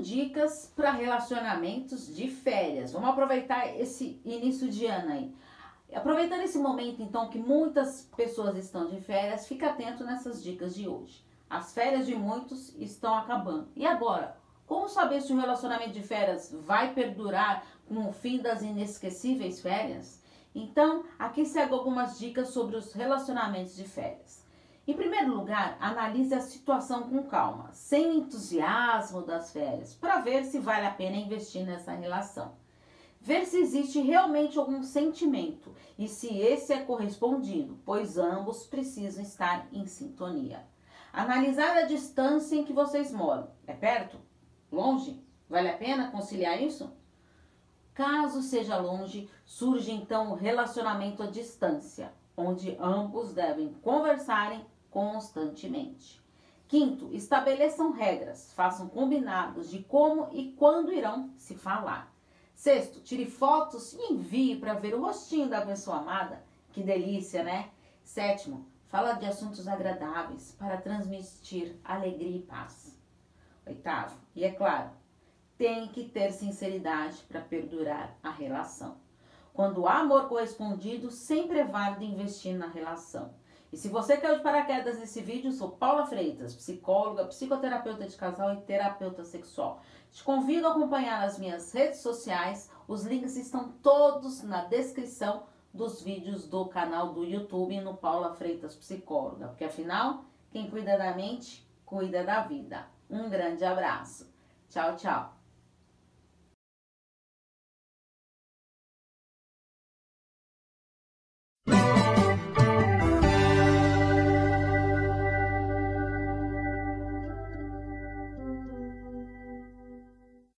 dicas para relacionamentos de férias. Vamos aproveitar esse início de ano aí. Aproveitando esse momento, então, que muitas pessoas estão de férias, fica atento nessas dicas de hoje. As férias de muitos estão acabando. E agora? Como saber se o relacionamento de férias vai perdurar com o fim das inesquecíveis férias? Então, aqui segue algumas dicas sobre os relacionamentos de férias. Em primeiro lugar, analise a situação com calma, sem entusiasmo das férias, para ver se vale a pena investir nessa relação. Ver se existe realmente algum sentimento e se esse é correspondido, pois ambos precisam estar em sintonia. Analisar a distância em que vocês moram. É perto? Longe? Vale a pena conciliar isso? Caso seja longe, surge então o relacionamento à distância, onde ambos devem conversarem constantemente. Quinto, estabeleçam regras, façam combinados de como e quando irão se falar. Sexto, tire fotos e envie para ver o rostinho da pessoa amada. Que delícia, né? Sétimo, fala de assuntos agradáveis para transmitir alegria e paz. Oitavo, e é claro, tem que ter sinceridade para perdurar a relação. Quando há amor correspondido, sempre é válido investir na relação. E se você caiu de paraquedas nesse vídeo, sou Paula Freitas, psicóloga, psicoterapeuta de casal e terapeuta sexual. Te convido a acompanhar nas minhas redes sociais, os links estão todos na descrição dos vídeos do canal do YouTube no Paula Freitas Psicóloga, porque afinal, quem cuida da mente, cuida da vida. Um grande abraço. Tchau, tchau.